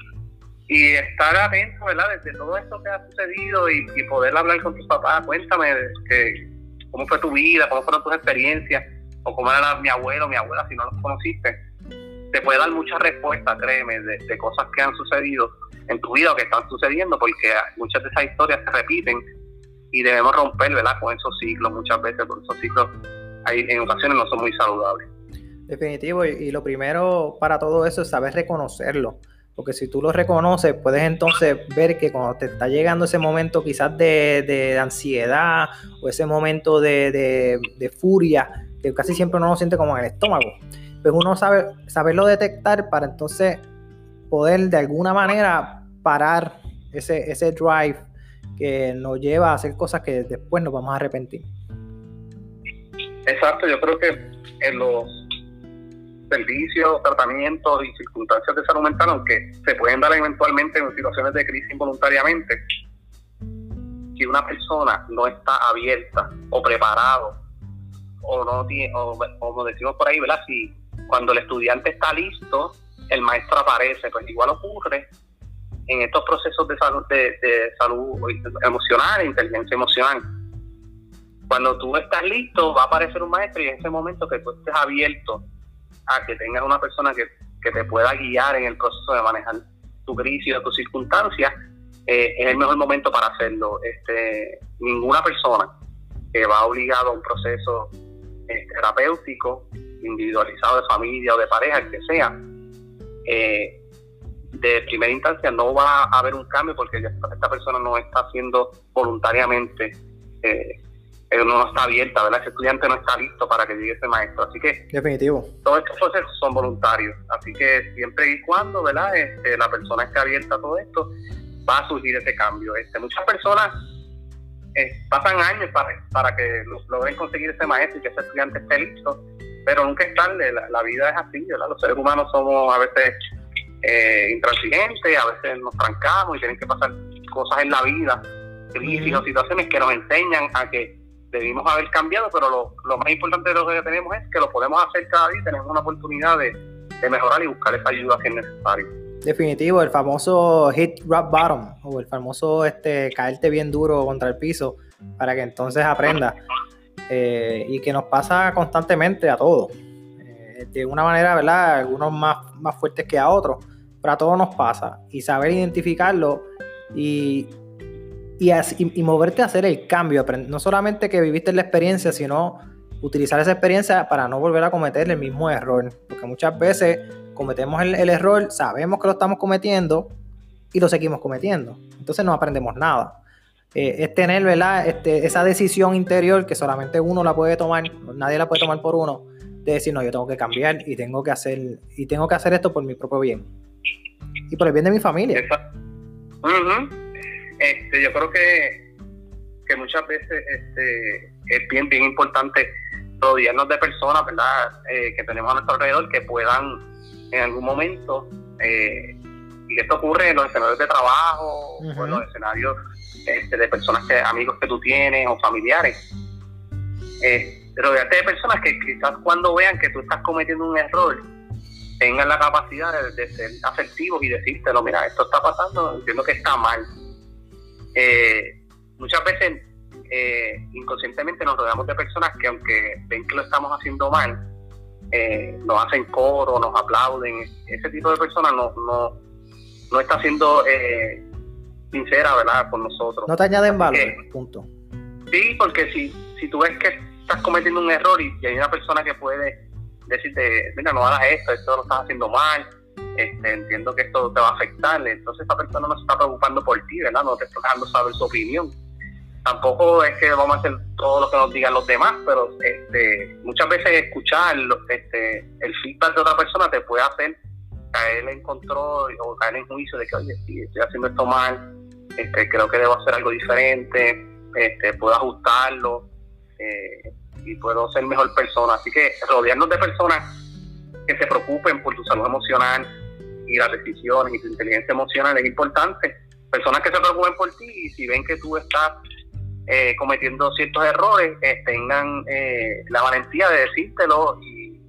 y estar atento, ¿verdad? De, todo esto que ha sucedido y, poder hablar con tus papás, cuéntame que, cómo fue tu vida, cómo fueron tus experiencias, o cómo era mi abuelo, mi abuela, si no los conociste. Te puede dar muchas respuestas, créeme, de, cosas que han sucedido en tu vida o que están sucediendo, porque muchas de esas historias se repiten y debemos romper, ¿verdad? Con esos ciclos muchas veces, porque esos ciclos hay, en ocasiones no son muy saludables. Definitivo, y, lo primero para todo eso es saber reconocerlo. Porque si tú lo reconoces, puedes entonces ver que cuando te está llegando ese momento quizás de, ansiedad o ese momento de, furia, que casi siempre uno lo siente como en el estómago, pues uno sabe saberlo detectar para entonces poder de alguna manera parar ese, ese drive que nos lleva a hacer cosas que después nos vamos a arrepentir. Exacto, yo creo que en los servicios, tratamientos y circunstancias de salud mental, aunque se pueden dar eventualmente en situaciones de crisis involuntariamente, si una persona no está abierta o preparado o no tiene, o como decimos por ahí, ¿verdad? Si cuando el estudiante está listo, el maestro aparece, pues igual ocurre en estos procesos de salud, de, salud emocional e inteligencia emocional cuando tú estás listo, va a aparecer un maestro y en ese momento que tú estés abierto a que tengas una persona que, te pueda guiar en el proceso de manejar tu crisis o tu circunstancia, eh, es el mejor momento para hacerlo. Este, ninguna persona que va obligado a un proceso eh, terapéutico, individualizado de familia o de pareja, el que sea, eh, de primera instancia no va a haber un cambio porque esta persona no está haciendo voluntariamente uno no está abierta, ¿verdad? Ese estudiante no está listo para que llegue ese maestro. Así que. Definitivo. Todos estos procesos son voluntarios. Así que siempre y cuando, ¿verdad? Este, la persona esté abierta a todo esto, va a surgir ese cambio. Este, muchas personas eh, pasan años para, para que logren conseguir ese maestro y que ese estudiante esté listo, pero nunca es tarde. La, vida es así, ¿verdad? Los seres humanos somos a veces eh, intransigentes, a veces nos trancamos y tienen que pasar cosas en la vida, crisis o situaciones que nos enseñan a que debimos haber cambiado, pero lo, más importante de lo que tenemos es que lo podemos hacer cada día y tenemos una oportunidad de, mejorar y buscar esa ayuda si es necesario. Definitivo, el famoso hit rock bottom o el famoso este caerte bien duro contra el piso para que entonces aprenda eh, y que nos pasa constantemente a todos. Eh, de una manera, ¿verdad? Algunos más, más fuertes que a otros, pero a todos nos pasa y saber identificarlo y y, moverte a hacer el cambio. No solamente que viviste la experiencia, sino utilizar esa experiencia para no volver a cometer el mismo error. Porque muchas veces cometemos el, error, sabemos que lo estamos cometiendo y lo seguimos cometiendo. Entonces no aprendemos nada. Eh, es tener. Este, esa decisión interior que solamente uno la puede tomar, nadie la puede tomar por uno, de decir, no, yo tengo que cambiar y tengo que hacer, y tengo que hacer esto por mi propio bien. Y por el bien de mi familia. Exacto. Este, yo creo que, que muchas veces este, es bien, bien importante rodearnos de personas, ¿verdad?, eh, que tenemos a nuestro alrededor que puedan en algún momento, eh, y esto ocurre en los escenarios de trabajo, o en los escenarios este, de personas, que amigos que tú tienes o familiares, eh, rodearte de personas que quizás cuando vean que tú estás cometiendo un error, tengan la capacidad de, de ser afectivos y decírtelo, mira, esto está pasando, entiendo que está mal eh, muchas veces eh, inconscientemente nos rodeamos de personas que aunque ven que lo estamos haciendo mal, eh, nos hacen coro, nos aplauden. Ese tipo de personas no, no, no está siendo eh, sincera, ¿verdad?, con nosotros. No te añaden valor, punto. Sí, porque si, si tú ves que estás cometiendo un error y, hay una persona que puede decirte, mira, no hagas esto, esto lo estás haciendo mal, este, entiendo que esto te va a afectar, entonces esa persona no se está preocupando por ti, ¿verdad? No te está dejando saber su opinión. tampoco es que vamos a hacer todo lo que nos digan los demás, pero este, muchas veces escuchar este, el feedback de otra persona te puede hacer caer en control o caer en juicio de que, oye, sí, estoy haciendo esto mal, este, creo que debo hacer algo diferente, este, puedo ajustarlo eh, y puedo ser mejor persona. Así que rodearnos de personas que se preocupen por tu salud emocional y las decisiones y tu inteligencia emocional es importante. Personas que se preocupen por ti y si ven que tú estás eh, cometiendo ciertos errores, eh, tengan eh, la valentía de decírtelo y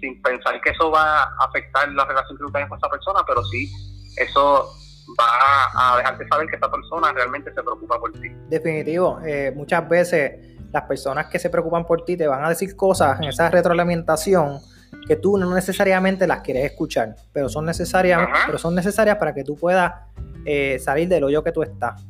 sin pensar que eso va a afectar la relación que tú tienes con esa persona, pero sí, eso va a dejarte saber que esa persona realmente se preocupa por ti. Definitivo, muchas veces las personas que se preocupan por ti te van a decir cosas en esa retroalimentación que tú no necesariamente las quieres escuchar, pero son necesarias, pero son necesarias para que tú puedas salir del hoyo que tú estás.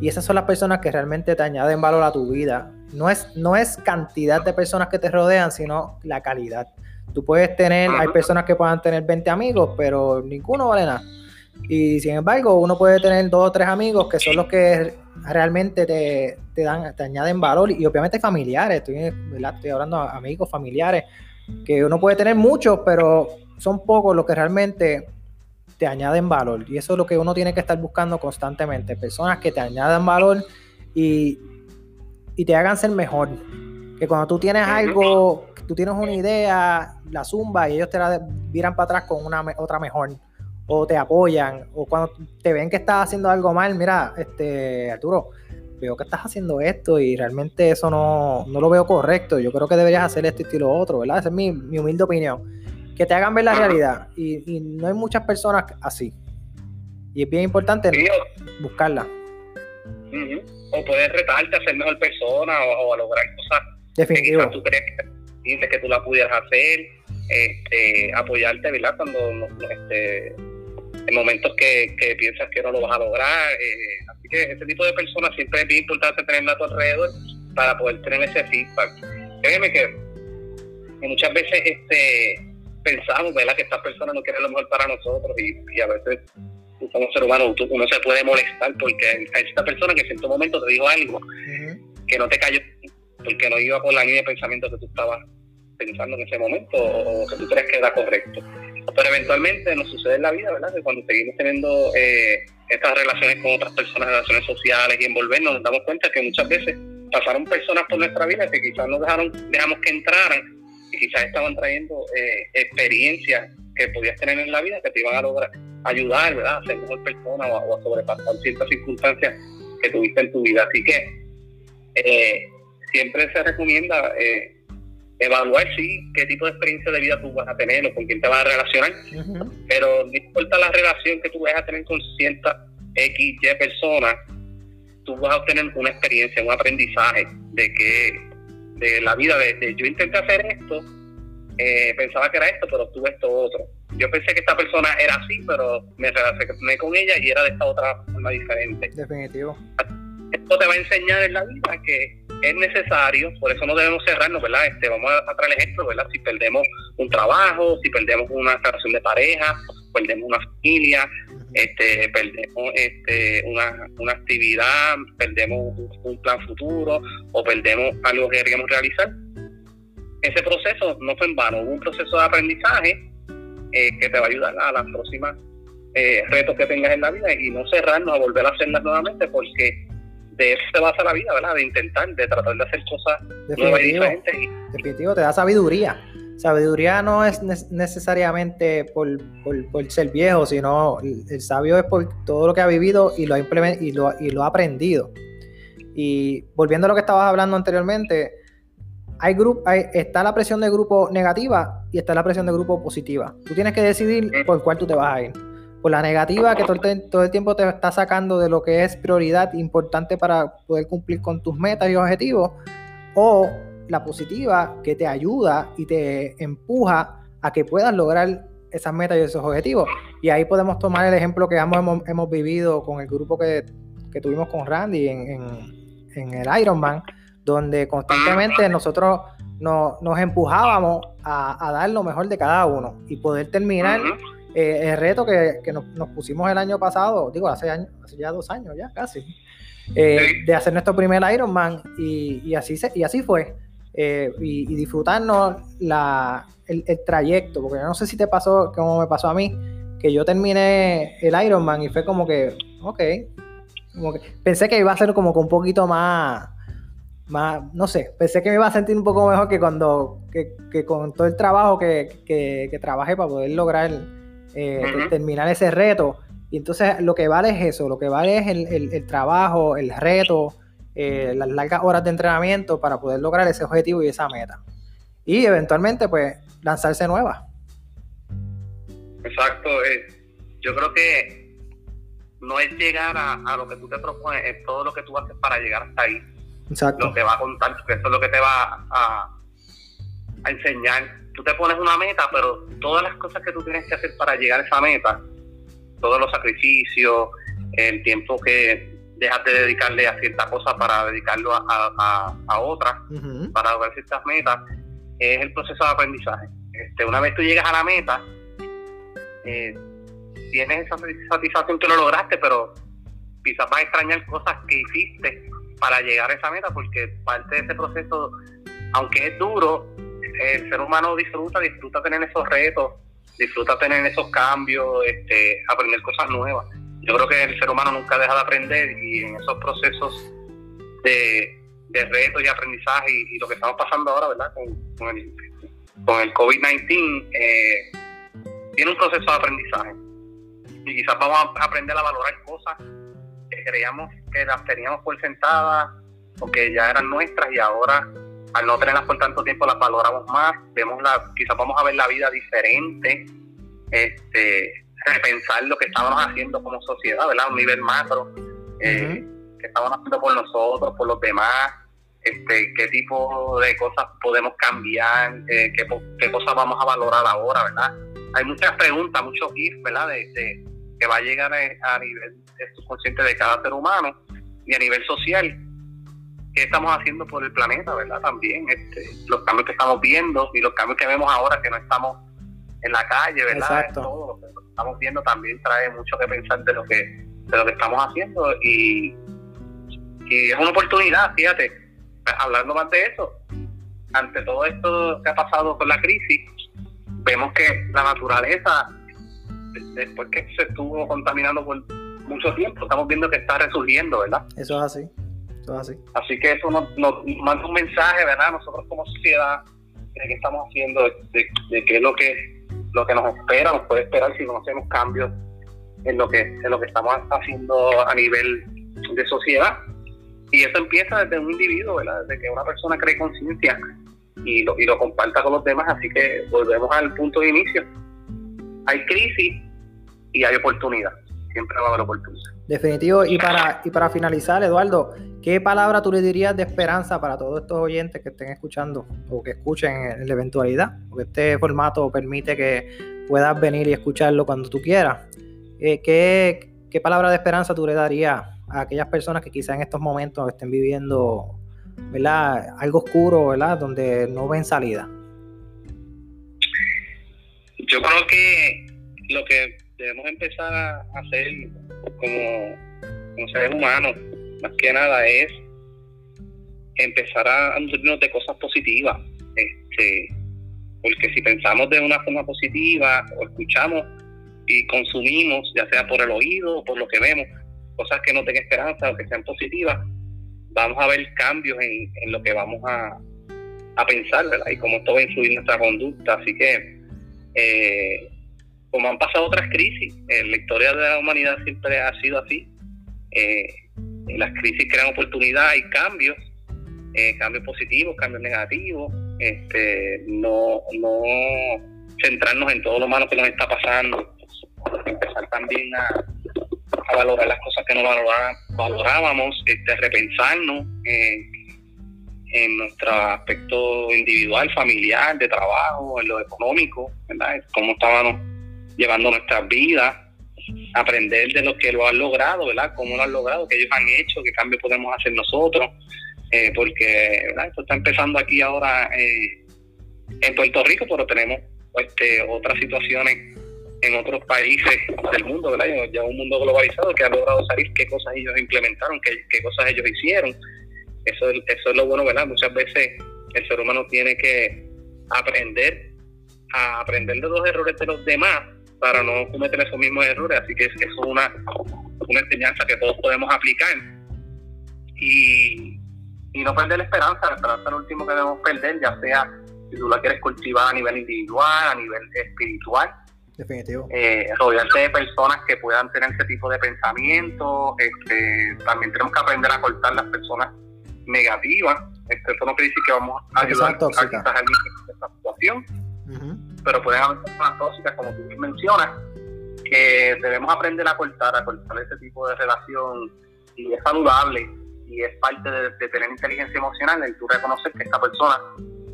Y esas son las personas que realmente te añaden valor a tu vida. No es, no es cantidad de personas que te rodean, sino la calidad. Tú puedes tener, hay personas que puedan tener 20 amigos, pero ninguno vale nada. Y sin embargo, uno puede tener dos o tres amigos que son los que realmente te, dan, te añaden valor. Y obviamente familiares, estoy, estoy hablando de amigos, familiares, que uno puede tener muchos, pero son pocos los que realmente te añaden valor. Y eso es lo que uno tiene que estar buscando constantemente. Personas que te añadan valor y, te hagan ser mejor. Que cuando tú tienes algo, tú tienes una idea, la zumba y ellos te la viran para atrás con una otra mejor. O te apoyan. O cuando te ven que estás haciendo algo mal, mira, este, Arturo, veo que estás haciendo esto y realmente eso no, lo veo correcto. Yo creo que deberías hacer esto y lo otro, ¿verdad? Esa es mi, mi humilde opinión que te hagan ver la realidad. Y, no hay muchas personas así. Y es bien importante buscarla. O poder retarte a ser mejor persona o, a lograr cosas Definitivo. que tú crees que, que tú la pudieras hacer. Este, apoyarte, ¿verdad? Cuando este, en momentos que, piensas que no lo vas a lograr. Eh, así que ese tipo de personas siempre es bien importante tenerla a tu alrededor para poder tener ese feedback. Créeme que muchas veces este pensamos, ¿verdad? Que esta persona no quiere lo mejor para nosotros y, a veces como ser humano uno se puede molestar porque hay esta persona que en cierto momento te dijo algo que no te cayó porque no iba por la línea de pensamiento que tú estabas pensando en ese momento o que tú crees que era correcto. Pero eventualmente nos sucede en la vida, ¿verdad? Que cuando seguimos teniendo eh, estas relaciones con otras personas, relaciones sociales y envolvernos, nos damos cuenta que muchas veces pasaron personas por nuestra vida que quizás nos dejaron, dejamos que entraran y quizás estaban trayendo eh, experiencias que podías tener en la vida que te iban a lograr ayudar, ¿verdad? A ser mejor persona o, a sobrepasar ciertas circunstancias que tuviste en tu vida. Así que eh, siempre se recomienda eh, evaluar, sí, qué tipo de experiencia de vida tú vas a tener o con quién te vas a relacionar, pero no importa la relación que tú vayas a tener con cierta X, Y personas, tú vas a obtener una experiencia, un aprendizaje de que de la vida, de, yo intenté hacer esto, eh, pensaba que era esto, pero tuve esto otro. Yo pensé que esta persona era así, pero me relacioné con ella y era de esta otra forma diferente. Definitivo. Esto te va a enseñar en la vida que es necesario, por eso no debemos cerrarnos, ¿verdad? Este, vamos a, traer el ejemplo, ¿verdad? Si perdemos un trabajo, si perdemos una relación de pareja, perdemos una familia, este, perdemos este, una, una actividad, perdemos un, plan futuro o perdemos algo que queríamos realizar. Ese proceso no fue en vano, hubo un proceso de aprendizaje eh, que te va a ayudar a las próximas eh, retos que tengas en la vida y no cerrarnos a volver a hacerlas nuevamente porque de eso se basa la vida, ¿verdad? De intentar, de tratar de hacer cosas nuevas y diferentes. Definitivo, te da sabiduría sabiduría no es necesariamente por, ser viejo, sino el, sabio es por todo lo que ha vivido y lo ha, y lo, y lo ha aprendido. Y volviendo a lo que estabas hablando anteriormente, hay, hay está la presión de grupo negativa y está la presión de grupo positiva. Tú tienes que decidir por cuál tú te vas a ir. Por la negativa que todo el, todo el tiempo te está sacando de lo que es prioridad importante para poder cumplir con tus metas y objetivos, o la positiva que te ayuda y te empuja a que puedas lograr esas metas y esos objetivos. Y ahí podemos tomar el ejemplo que hemos, hemos vivido con el grupo que, tuvimos con Randy en, en, el Ironman, donde constantemente nosotros nos empujábamos a, dar lo mejor de cada uno y poder terminar eh, el reto que, nos, pusimos el año pasado, digo, hace, años, hace ya dos años ya casi. eh, de hacer nuestro primer Ironman y, y así, se, y así fue. Eh, y, disfrutarnos la, el, trayecto, porque yo no sé si te pasó como me pasó a mí, que yo terminé el Ironman y fue como que, ok, como que pensé que iba a ser como que un poquito más, más, no sé, pensé que me iba a sentir un poco mejor que cuando, que, que con todo el trabajo que, que, que trabajé para poder lograr eh, terminar ese reto. Y entonces lo que vale es eso, lo que vale es el, el, trabajo, el reto, eh, las largas horas de entrenamiento para poder lograr ese objetivo y esa meta. Y eventualmente, pues, lanzarse nueva Exacto. Eh, yo creo que no es llegar a, lo que tú te propones, es todo lo que tú haces para llegar hasta ahí. Exacto. Lo que va a contar, porque eso es lo que te va a, a enseñar. Tú te pones una meta, pero todas las cosas que tú tienes que hacer para llegar a esa meta, todos los sacrificios, el tiempo que dejas de dedicarle a cierta cosa para dedicarlo a, a, a otra, para lograr ciertas metas, es el proceso de aprendizaje. Este, una vez tú llegas a la meta, eh, tienes esa satisfacción que lo lograste, pero quizás vas a extrañar cosas que hiciste para llegar a esa meta, porque parte de ese proceso, aunque es duro, el ser humano disfruta, disfruta tener esos retos, disfruta tener esos cambios, este, aprender cosas nuevas. Yo creo que el ser humano nunca deja de aprender y en esos procesos de, retos y aprendizaje y, lo que estamos pasando ahora, ¿verdad? Con, el, con el COVID-19, eh, tiene un proceso de aprendizaje. Y quizás vamos a aprender a valorar cosas que creíamos que las teníamos por sentadas o que ya eran nuestras y ahora al no tenerlas por tanto tiempo las valoramos más, vemos la, quizás vamos a ver la vida diferente, este, repensar lo que estábamos haciendo como sociedad, ¿verdad? A un nivel macro, eh, que estábamos haciendo por nosotros, por los demás, este, qué tipo de cosas podemos cambiar, eh, qué, qué, cosas vamos a valorar ahora, ¿verdad? Hay muchas preguntas, muchos ifs, ¿verdad? De, que va a llegar a, nivel subconsciente de cada ser humano y a nivel social qué estamos haciendo por el planeta, ¿verdad? También este, los cambios que estamos viendo y los cambios que vemos ahora que no estamos en la calle, ¿verdad? Todo lo que estamos viendo también trae mucho que pensar de lo que de lo que estamos haciendo y, y es una oportunidad, fíjate, hablando más de eso, ante todo esto que ha pasado con la crisis, vemos que la naturaleza, después que se estuvo contaminando por mucho tiempo, estamos viendo que está resurgiendo, ¿verdad? Eso es así. Así. que eso nos, manda un mensaje, ¿verdad? Nosotros como sociedad, de qué estamos haciendo, de, qué es lo que, lo que nos espera, nos puede esperar si no hacemos cambios en lo que, en lo que estamos haciendo a nivel de sociedad. Y eso empieza desde un individuo, ¿verdad? Desde que una persona cree conciencia y lo, y lo comparta con los demás. Así que volvemos al punto de inicio. Hay crisis y hay oportunidad. Siempre va a haber oportunidad. Definitivo. Y para, y para finalizar, Eduardo, ¿qué palabra tú le dirías de esperanza para todos estos oyentes que estén escuchando o que escuchen en la eventualidad? Porque este formato permite que puedas venir y escucharlo cuando tú quieras. Eh, ¿qué, ¿Qué palabra de esperanza tú le darías a aquellas personas que quizás en estos momentos estén viviendo ¿verdad? Algo oscuro, ¿verdad? Donde no ven salida. Yo creo que lo que debemos empezar a hacer como, como seres humanos, más que nada, es empezar a nutrirnos de cosas positivas. Este, porque si pensamos de una forma positiva o escuchamos y consumimos, ya sea por el oído o por lo que vemos, cosas que no tengan esperanza o que sean positivas, vamos a ver cambios en, lo que vamos a, pensar, ¿verdad? Y cómo esto va a influir nuestra conducta. Así que, eh, como han pasado otras crisis, en la historia de la humanidad siempre ha sido así. Eh, las crisis crean oportunidades y cambios, eh, cambios positivos, cambios negativos. Este, no, no centrarnos en todo lo malo que nos está pasando, empezar también a, valorar las cosas que no valorábamos, este, repensarnos en nuestro aspecto individual, familiar, de trabajo, en lo económico, ¿verdad? Cómo estábamos llevando nuestras vidas, aprender de lo que lo han logrado, ¿verdad? Cómo lo han logrado, qué ellos han hecho, qué cambio podemos hacer nosotros, eh, porque esto está empezando aquí ahora eh, en Puerto Rico, pero tenemos este, otras situaciones en otros países del mundo, ¿verdad? Ya un mundo globalizado que ha logrado salir qué cosas ellos implementaron, qué, qué cosas ellos hicieron. Eso, eso es lo bueno, ¿verdad? Muchas veces el ser humano tiene que aprender a aprender de los errores de los demás para no cometer esos mismos errores. Así que eso es una, una enseñanza que todos podemos aplicar. Y, y no perder la esperanza, la esperanza es lo último que debemos perder, ya sea si tú la quieres cultivar a nivel individual, a nivel espiritual. Definitivo. Eh, rodearte de personas que puedan tener ese tipo de pensamiento. Este, también tenemos que aprender a cortar las personas negativas. Este, eso no quiere decir que vamos a ayudar a quizás en esta situación, pero pueden haber personas tóxicas, como tú mencionas, que debemos aprender a cortar, a cortar ese tipo de relación y es saludable y es parte de, tener inteligencia emocional, el tú reconocer que esta persona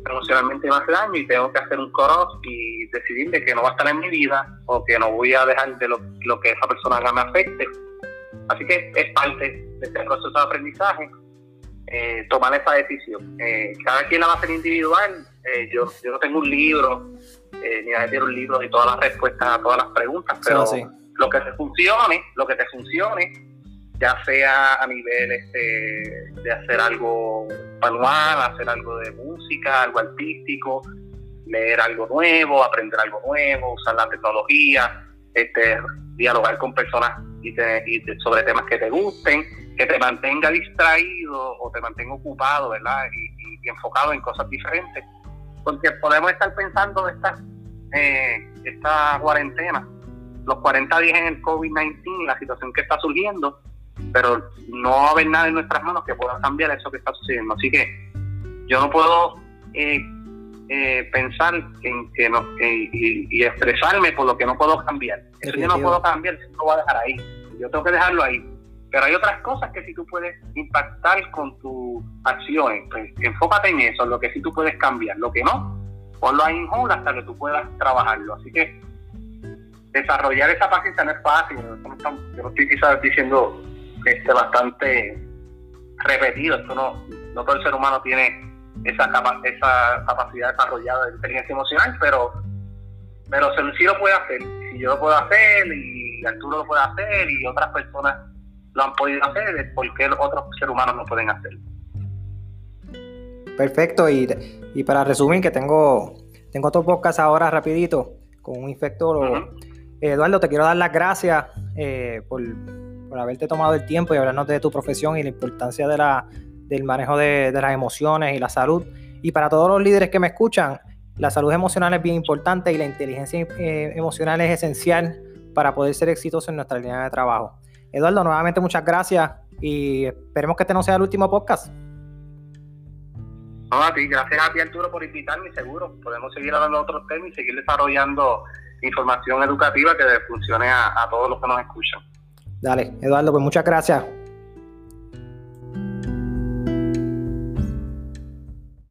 emocionalmente me hace daño y tengo que hacer un cross y decidir de que no va a estar en mi vida o que no voy a dejar de lo, que esa persona haga me afecte. Así que es parte de este proceso de aprendizaje eh, tomar esa decisión. Eh, cada quien la va a hacer individual. Eh, yo, yo no tengo un libro, ni nadie tiene un libro de todas las respuestas a todas las preguntas, pero lo que te funcione, lo que te funcione, ya sea a nivel este, de hacer algo manual, hacer algo de música, algo artístico, leer algo nuevo, aprender algo nuevo, usar la tecnología, este, dialogar con personas y, sobre temas que te gusten, que te mantenga distraído o te mantenga ocupado, ¿verdad? Y, enfocado en cosas diferentes. Porque podemos estar pensando esta, eh, esta cuarentena, los 40 días en el COVID-19, la situación que está surgiendo, pero no va a haber nada en nuestras manos que pueda cambiar eso que está sucediendo. Así que yo no puedo eh, eh, pensar en que no, y, expresarme por lo que no puedo cambiar. Eso yo no puedo cambiar, eso lo voy a dejar ahí. Yo tengo que dejarlo ahí. Pero hay otras cosas que sí tú puedes impactar con tus acciones. Pues, enfócate en eso, lo que sí tú puedes cambiar. Lo que no, ponlo ahí en hold hasta que tú puedas trabajarlo. Así que desarrollar esa paciencia no es fácil. Yo no estoy quizás diciendo este, bastante repetido. Esto no, no todo el ser humano tiene esa, esa capacidad desarrollada de inteligencia emocional, pero, pero sí lo puede hacer. Si yo lo puedo hacer y Arturo lo puede hacer y otras personas lo han podido hacer, ¿por qué otros seres humanos no pueden hacerlo? Perfecto, y, y para resumir que tengo, tengo otro podcast ahora rapidito con un infectólogo. Eduardo, te quiero dar las gracias eh, por por haberte tomado el tiempo y hablarnos de tu profesión y la importancia de la, del manejo de, las emociones y la salud. Y para todos los líderes que me escuchan, la salud emocional es bien importante y la inteligencia eh, emocional es esencial para poder ser exitoso en nuestra línea de trabajo. Eduardo, nuevamente muchas gracias y esperemos que este no sea el último podcast. No, a ti, gracias a ti Arturo por invitarme, seguro. Podemos seguir hablando de otros temas y seguir desarrollando información educativa que funcione a todos los que nos escuchan. Dale, Eduardo, pues muchas gracias.